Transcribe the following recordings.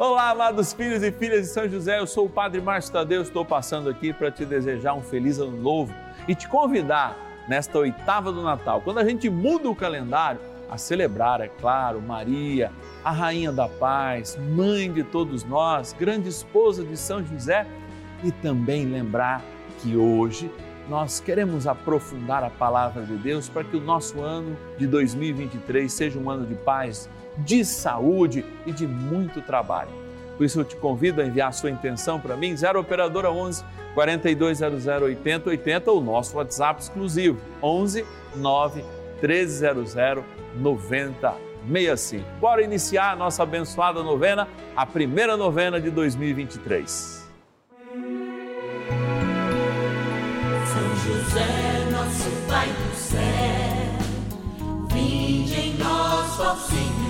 Olá, amados filhos e filhas de São José, eu sou o Padre Márcio Tadeu, estou passando aqui para te desejar um feliz ano novo e te convidar nesta oitava do Natal, quando a gente muda o calendário, a celebrar, é claro, Maria, a Rainha da Paz, mãe de todos nós, grande esposa de São José e também lembrar que hoje nós queremos aprofundar a palavra de Deus para que o nosso ano de 2023 seja um ano de paz, de saúde e de muito trabalho. Por isso eu te convido a enviar sua intenção para mim, 0 Operadora 11 4200 8080 ou nosso WhatsApp exclusivo, 11 9 1300 9065. Bora iniciar a nossa abençoada novena, a primeira novena de 2023. José, nosso Pai do céu, vinde em nós, ó Senhor,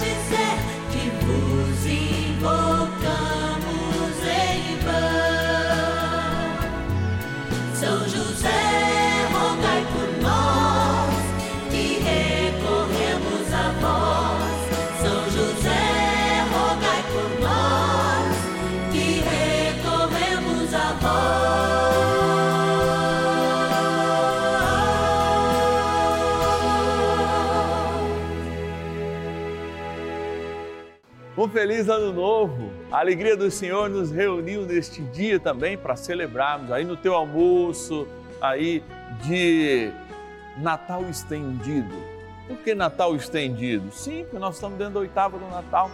Um feliz ano novo! A alegria do Senhor nos reuniu neste dia também para celebrarmos aí no teu almoço, aí de Natal estendido. Por que Natal estendido? Sim, porque nós estamos dentro da oitava do Natal.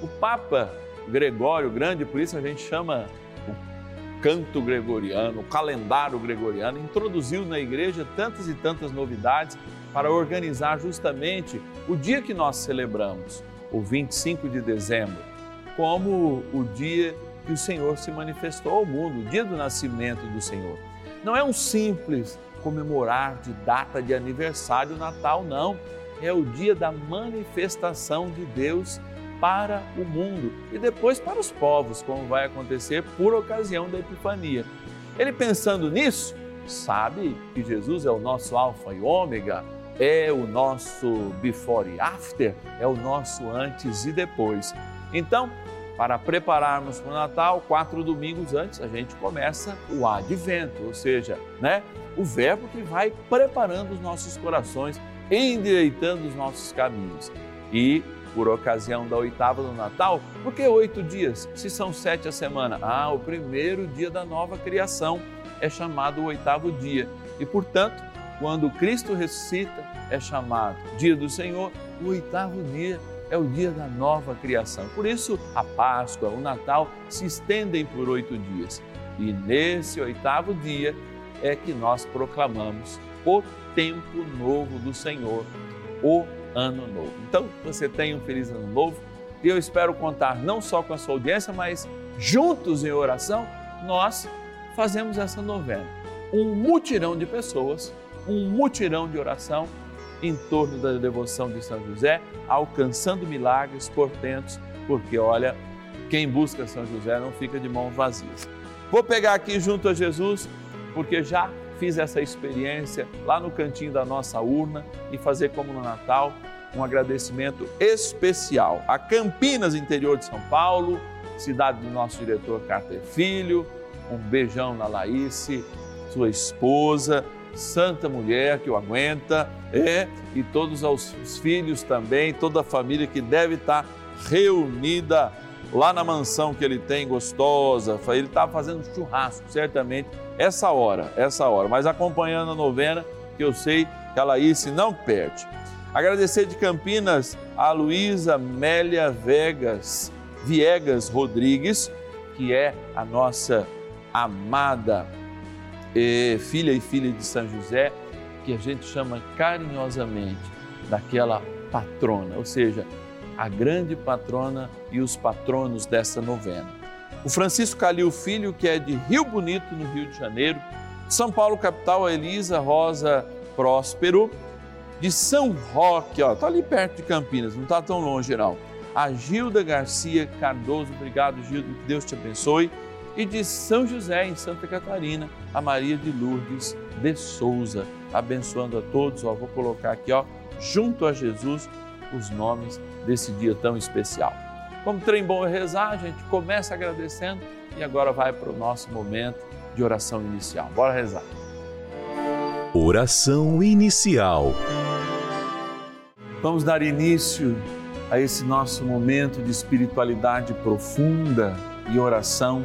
O Papa Gregório Grande, por isso a gente chama o canto gregoriano, o calendário gregoriano, introduziu na igreja tantas e tantas novidades para organizar justamente o dia que nós celebramos, o 25 de dezembro, como o dia que o Senhor se manifestou ao mundo, o dia do nascimento do Senhor. Não é um simples comemorar de data de aniversário Natal, não. É o dia da manifestação de Deus para o mundo e depois para os povos, como vai acontecer por ocasião da Epifania. Ele pensando nisso, sabe que Jesus é o nosso Alfa e Ômega, é o nosso before e after, é o nosso antes e depois. Então, para prepararmos para o Natal, quatro domingos antes, a gente começa o advento, ou seja, né, o verbo que vai preparando os nossos corações, endireitando os nossos caminhos. E por ocasião da oitava do Natal, por que oito dias? Se são sete a semana. Ah, o primeiro dia da nova criação é chamado o oitavo dia. E portanto, quando Cristo ressuscita, é chamado dia do Senhor, o oitavo dia é o dia da nova criação. Por isso, a Páscoa, o Natal se estendem por oito dias. E nesse oitavo dia é que nós proclamamos o tempo novo do Senhor, o ano novo. Então, você tenha um feliz ano novo e eu espero contar não só com a sua audiência, mas juntos em oração, nós fazemos essa novena. Um mutirão de pessoas, um mutirão de oração em torno da devoção de São José, alcançando milagres, portentos, porque olha, quem busca São José não fica de mãos vazias. Vou pegar aqui junto a Jesus, porque já fiz essa experiência lá no cantinho da nossa urna e fazer como no Natal, um agradecimento especial a Campinas, interior de São Paulo, cidade do nosso diretor Carter Filho, um beijão na Laíce, sua esposa, santa mulher que o aguenta, é, e todos os filhos também, toda a família que deve estar reunida lá na mansão que ele tem, gostosa. Ele estava fazendo churrasco, certamente, essa hora, essa hora, mas acompanhando a novena, que eu sei que a Laís não perde. Agradecer de Campinas a Luísa Mélia Vegas, Viegas Rodrigues, que é a nossa amada eh, filha e filha de São José, que a gente chama carinhosamente daquela patrona, ou seja, a grande patrona e os patronos dessa novena. O Francisco Calil Filho, que é de Rio Bonito, no Rio de Janeiro, São Paulo, capital, a Elisa Rosa Próspero, de São Roque, ó, tá ali perto de Campinas, não tá tão longe não. A Gilda Garcia Cardoso, obrigado Gilda, que Deus te abençoe. E de São José, em Santa Catarina, a Maria de Lourdes de Souza. Abençoando a todos, ó, vou colocar aqui, ó, junto a Jesus, os nomes desse dia tão especial. Como trem bom é rezar, a gente começa agradecendo e agora vai para o nosso momento de oração inicial. Bora rezar. Oração inicial. Vamos dar início a esse nosso momento de espiritualidade profunda e oração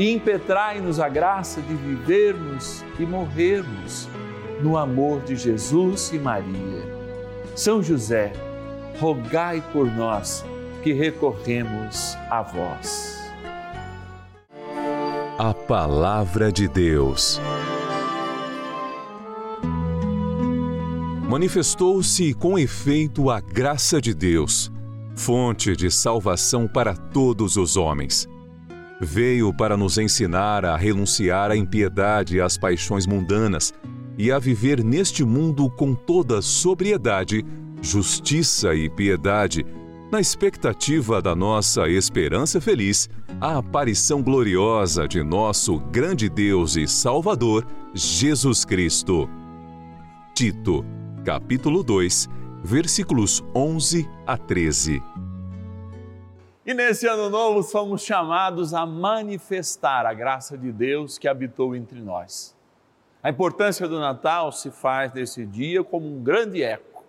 e impetrai-nos a graça de vivermos e morrermos no amor de Jesus e Maria. São José, rogai por nós que recorremos a vós. A Palavra de Deus. Manifestou-se com efeito a graça de Deus, fonte de salvação para todos os homens veio para nos ensinar a renunciar à impiedade e às paixões mundanas e a viver neste mundo com toda sobriedade, justiça e piedade, na expectativa da nossa esperança feliz, a aparição gloriosa de nosso grande Deus e Salvador, Jesus Cristo. Tito, capítulo 2, versículos 11 a 13. E nesse ano novo somos chamados a manifestar a graça de Deus que habitou entre nós. A importância do Natal se faz nesse dia como um grande eco.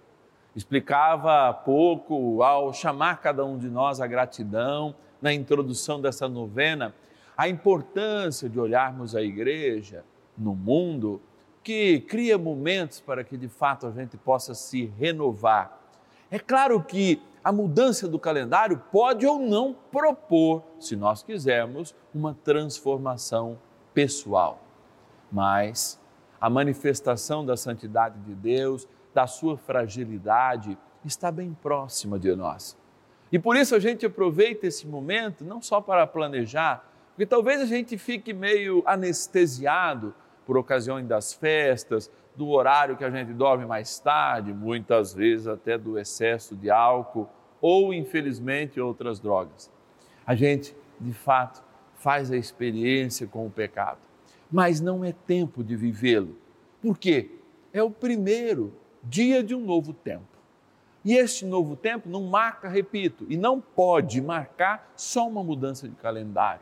Explicava há pouco, ao chamar cada um de nós à gratidão, na introdução dessa novena, a importância de olharmos a igreja no mundo que cria momentos para que de fato a gente possa se renovar. É claro que a mudança do calendário pode ou não propor, se nós quisermos, uma transformação pessoal. Mas a manifestação da santidade de Deus, da sua fragilidade, está bem próxima de nós. E por isso a gente aproveita esse momento não só para planejar, porque talvez a gente fique meio anestesiado por ocasiões das festas, do horário que a gente dorme mais tarde, muitas vezes até do excesso de álcool ou, infelizmente, outras drogas. A gente, de fato, faz a experiência com o pecado, mas não é tempo de vivê-lo. Por quê? É o primeiro dia de um novo tempo. E este novo tempo não marca, repito, e não pode marcar só uma mudança de calendário,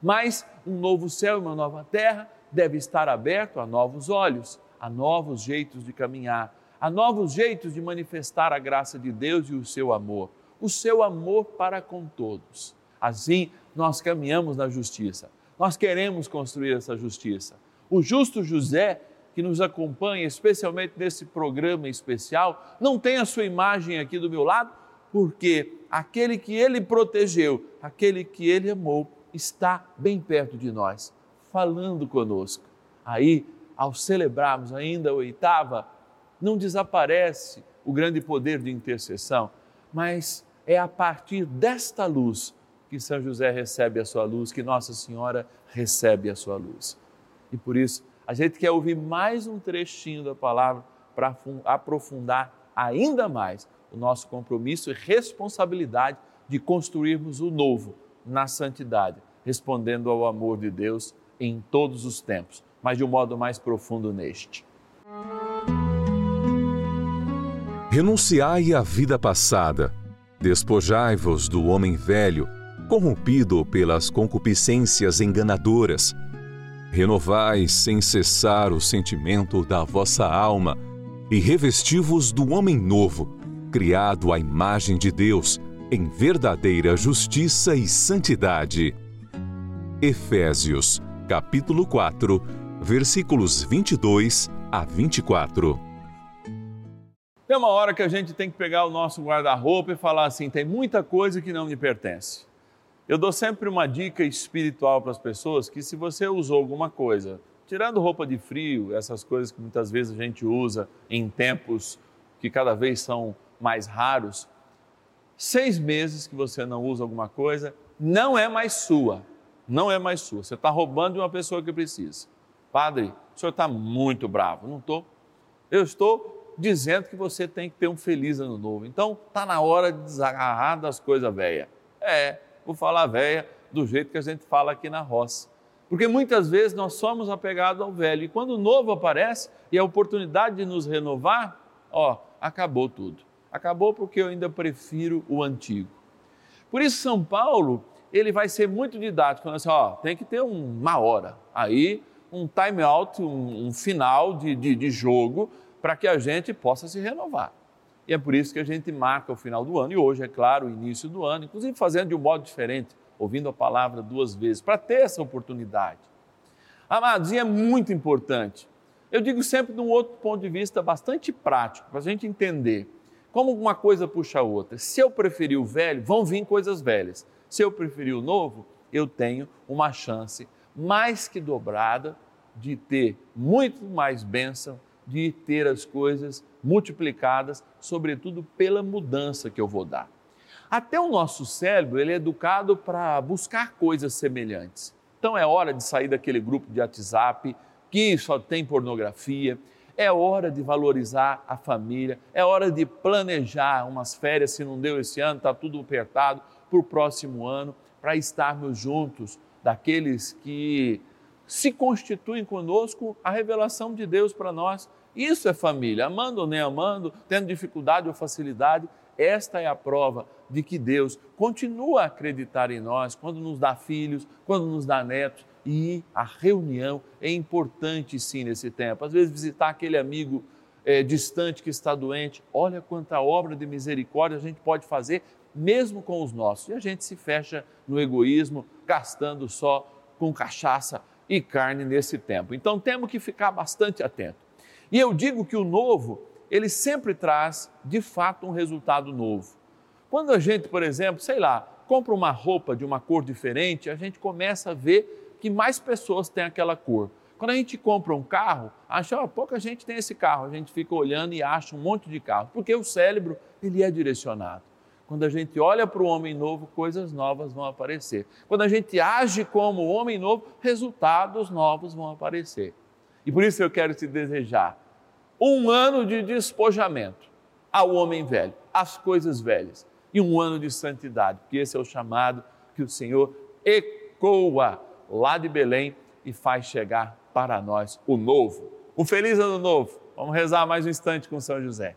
mas um novo céu e uma nova terra deve estar aberto a novos olhos a novos jeitos de caminhar, a novos jeitos de manifestar a graça de Deus e o seu amor, o seu amor para com todos. Assim, nós caminhamos na justiça. Nós queremos construir essa justiça. O justo José, que nos acompanha, especialmente nesse programa especial, não tem a sua imagem aqui do meu lado, porque aquele que ele protegeu, aquele que ele amou, está bem perto de nós, falando conosco. Aí, ao celebrarmos ainda a oitava, não desaparece o grande poder de intercessão, mas é a partir desta luz que São José recebe a sua luz, que Nossa Senhora recebe a sua luz. E por isso, a gente quer ouvir mais um trechinho da palavra para aprofundar ainda mais o nosso compromisso e responsabilidade de construirmos o novo na santidade, respondendo ao amor de Deus em todos os tempos, mas de um modo mais profundo neste. Renunciai à vida passada, despojai-vos do homem velho, corrompido pelas concupiscências enganadoras. Renovai sem cessar o sentimento da vossa alma e revesti-vos do homem novo, criado à imagem de Deus, em verdadeira justiça e santidade. Efésios, capítulo 4, versículos 22 a 24. Tem uma hora que a gente tem que pegar o nosso guarda-roupa e falar assim: tem muita coisa que não me pertence. Eu dou sempre uma dica espiritual para as pessoas que se você usou alguma coisa, tirando roupa de frio, essas coisas que muitas vezes a gente usa em tempos que cada vez são mais raros, seis meses que você não usa alguma coisa, não é mais sua. Não é mais sua. Você está roubando de uma pessoa que precisa. Padre, o senhor está muito bravo. Não estou. Eu estou dizendo que você tem que ter um feliz ano novo. Então, está na hora de desagarrar das coisas velhas. É, vou falar velha do jeito que a gente fala aqui na roça. Porque muitas vezes nós somos apegados ao velho e quando o novo aparece e a oportunidade de nos renovar, ó, acabou tudo. Acabou porque eu ainda prefiro o antigo. Por isso São Paulo, ele vai ser muito didático, falando assim, ó, tem que ter uma hora, aí um time out, um, um final de, de, de jogo, para que a gente possa se renovar. E é por isso que a gente marca o final do ano e hoje, é claro, o início do ano, inclusive fazendo de um modo diferente, ouvindo a palavra duas vezes, para ter essa oportunidade. Amados, e é muito importante. Eu digo sempre de um outro ponto de vista bastante prático, para a gente entender como uma coisa puxa a outra. Se eu preferir o velho, vão vir coisas velhas. Se eu preferir o novo, eu tenho uma chance mais que dobrada de ter muito mais bênção de ter as coisas multiplicadas, sobretudo pela mudança que eu vou dar. Até o nosso cérebro, ele é educado para buscar coisas semelhantes. Então é hora de sair daquele grupo de WhatsApp que só tem pornografia, é hora de valorizar a família, é hora de planejar umas férias, se não deu esse ano, está tudo apertado, para o próximo ano, para estarmos juntos daqueles que se constituem conosco a revelação de Deus para nós isso é família, amando ou nem amando, tendo dificuldade ou facilidade, esta é a prova de que Deus continua a acreditar em nós quando nos dá filhos, quando nos dá netos. E a reunião é importante sim nesse tempo. Às vezes, visitar aquele amigo é, distante que está doente, olha quanta obra de misericórdia a gente pode fazer, mesmo com os nossos. E a gente se fecha no egoísmo, gastando só com cachaça e carne nesse tempo. Então temos que ficar bastante atentos. E eu digo que o novo, ele sempre traz, de fato, um resultado novo. Quando a gente, por exemplo, sei lá, compra uma roupa de uma cor diferente, a gente começa a ver que mais pessoas têm aquela cor. Quando a gente compra um carro, acha, oh, pouca gente tem esse carro, a gente fica olhando e acha um monte de carro, porque o cérebro, ele é direcionado. Quando a gente olha para o homem novo, coisas novas vão aparecer. Quando a gente age como homem novo, resultados novos vão aparecer. E por isso eu quero te desejar um ano de despojamento ao homem velho, às coisas velhas, e um ano de santidade, porque esse é o chamado que o Senhor ecoa lá de Belém e faz chegar para nós o novo. Um feliz ano novo. Vamos rezar mais um instante com São José.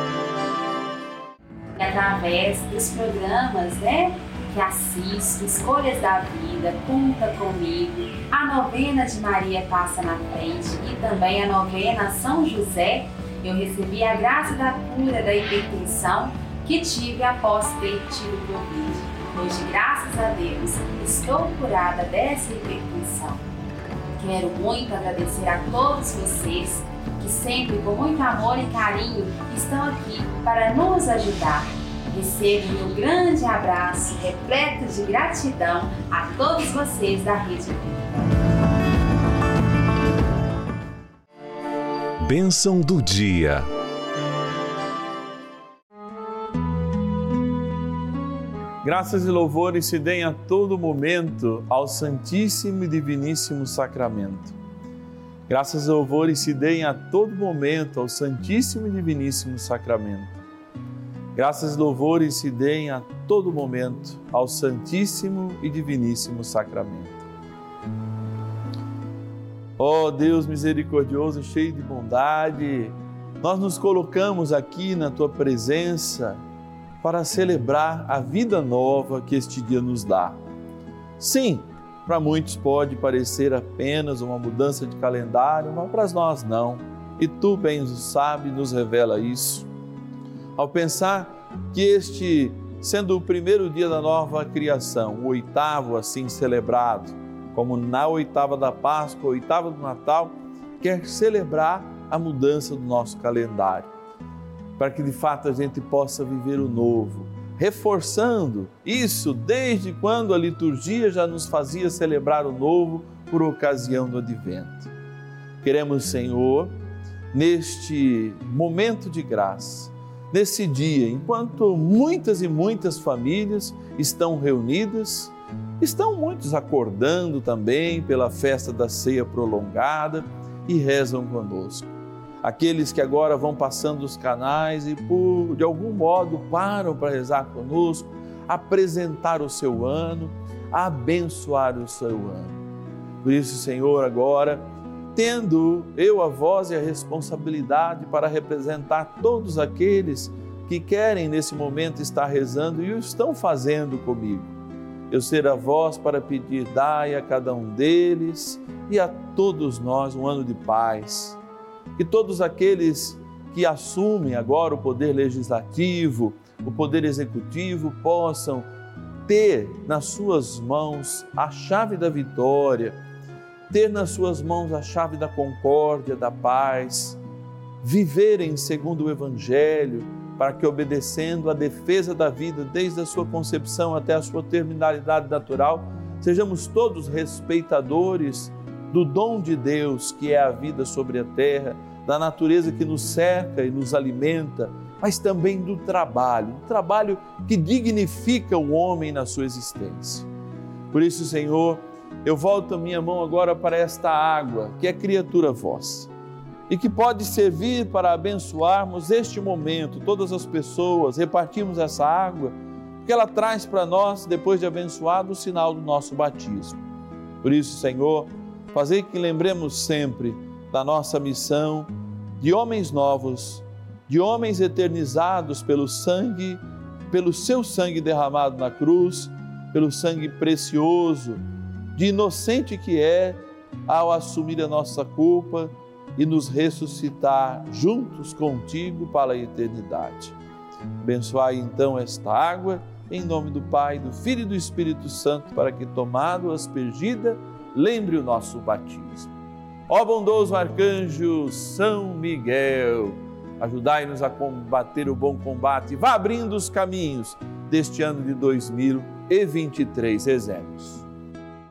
Através dos programas, né? Que assisto, Escolhas da Vida, Conta Comigo, a novena de Maria Passa na Frente e também a novena São José, eu recebi a graça da cura da hipertensão que tive após ter tido Covid. Hoje, graças a Deus, estou curada dessa hipertensão. Quero muito agradecer a todos vocês que sempre com muito amor e carinho estão aqui para nos ajudar. Recebo meu grande abraço repleto de gratidão a todos vocês da Rede Vida. Bênção do dia. Graças e louvores se deem a todo momento ao Santíssimo e Diviníssimo Sacramento. Graças e louvores se deem a todo momento ao Santíssimo e Diviníssimo Sacramento. Graças e louvores se deem a todo momento ao Santíssimo e Diviníssimo Sacramento. Ó oh Deus misericordioso, cheio de bondade, nós nos colocamos aqui na tua presença para celebrar a vida nova que este dia nos dá. Sim, para muitos pode parecer apenas uma mudança de calendário, mas para nós não. E tu, bem o sabe, nos revela isso. Ao pensar que este, sendo o primeiro dia da nova criação, o oitavo assim celebrado, como na oitava da Páscoa, oitava do Natal, quer celebrar a mudança do nosso calendário para que de fato a gente possa viver o novo, reforçando isso desde quando a liturgia já nos fazia celebrar o novo por ocasião do advento. Queremos, Senhor, neste momento de graça, nesse dia, enquanto muitas e muitas famílias estão reunidas, estão muitos acordando também pela festa da ceia prolongada e rezam conosco aqueles que agora vão passando os canais e por de algum modo param para rezar conosco, apresentar o seu ano, abençoar o seu ano. Por isso, Senhor, agora, tendo eu a voz e a responsabilidade para representar todos aqueles que querem nesse momento estar rezando e o estão fazendo comigo. Eu ser a voz para pedir, dai a cada um deles e a todos nós um ano de paz que todos aqueles que assumem agora o poder legislativo, o poder executivo, possam ter nas suas mãos a chave da vitória, ter nas suas mãos a chave da concórdia, da paz, viverem segundo o Evangelho, para que, obedecendo à defesa da vida desde a sua concepção até a sua terminalidade natural, sejamos todos respeitadores do dom de Deus que é a vida sobre a terra da natureza que nos cerca e nos alimenta, mas também do trabalho, do trabalho que dignifica o homem na sua existência. Por isso, Senhor, eu volto a minha mão agora para esta água, que é criatura vossa. e que pode servir para abençoarmos este momento, todas as pessoas, repartirmos essa água, que ela traz para nós, depois de abençoado, o sinal do nosso batismo. Por isso, Senhor, fazer que lembremos sempre da nossa missão de homens novos, de homens eternizados pelo sangue, pelo seu sangue derramado na cruz, pelo sangue precioso, de inocente que é ao assumir a nossa culpa e nos ressuscitar juntos contigo para a eternidade. Abençoai então esta água, em nome do Pai, do Filho e do Espírito Santo, para que, tomado aspergida, lembre o nosso batismo. Ó bondoso arcanjo São Miguel, ajudai-nos a combater o bom combate, vá abrindo os caminhos deste ano de 2023. Rezemos.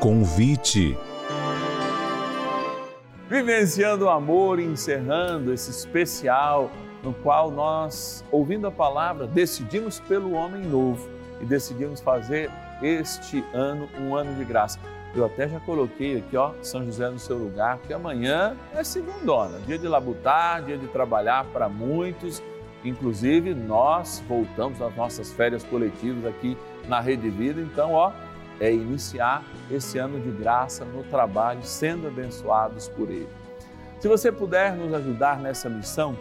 Convite. Vivenciando o amor, encerrando esse especial no qual nós, ouvindo a palavra, decidimos pelo homem novo e decidimos fazer este ano um ano de graça. Eu até já coloquei aqui, ó, São José no seu lugar, porque amanhã é segundona, dia de labutar, dia de trabalhar para muitos. Inclusive, nós voltamos às nossas férias coletivas aqui na Rede Vida, então, ó, é iniciar esse ano de graça no trabalho, sendo abençoados por Ele. Se você puder nos ajudar nessa missão,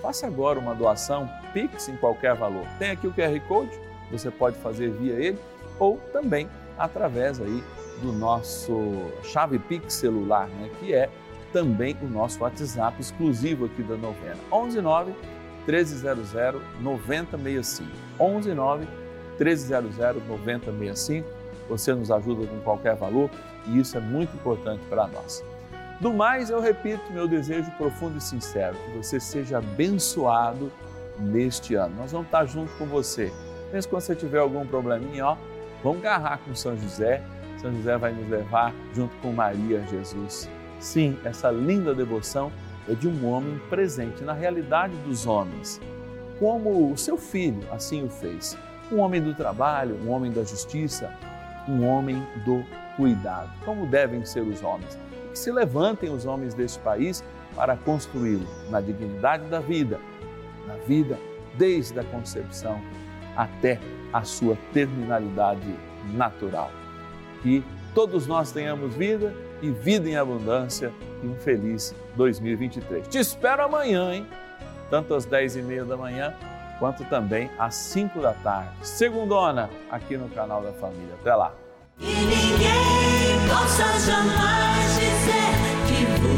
faça agora uma doação, Pix em qualquer valor. Tem aqui o QR Code, você pode fazer via ele ou também através aí do nosso chave Pix celular, né, que é também o nosso WhatsApp exclusivo aqui da novena. 119 1300 9065. 119 1300 9065 você nos ajuda com qualquer valor e isso é muito importante para nós. Do mais, eu repito meu desejo profundo e sincero, que você seja abençoado neste ano. Nós vamos estar junto com você. Mesmo quando você tiver algum probleminha, ó, vamos agarrar com São José. São José vai nos levar junto com Maria Jesus. Sim, essa linda devoção é de um homem presente na realidade dos homens, como o seu filho assim o fez. Um homem do trabalho, um homem da justiça, um homem do cuidado, como devem ser os homens. Que se levantem os homens deste país para construí-lo na dignidade da vida, na vida desde a concepção até a sua terminalidade natural. Que todos nós tenhamos vida e vida em abundância e um feliz 2023. Te espero amanhã, hein? Tanto às 10 e meia da manhã quanto também às 5 da tarde. Segundona, aqui no canal da Família. Até lá. E ninguém possa jamais dizer que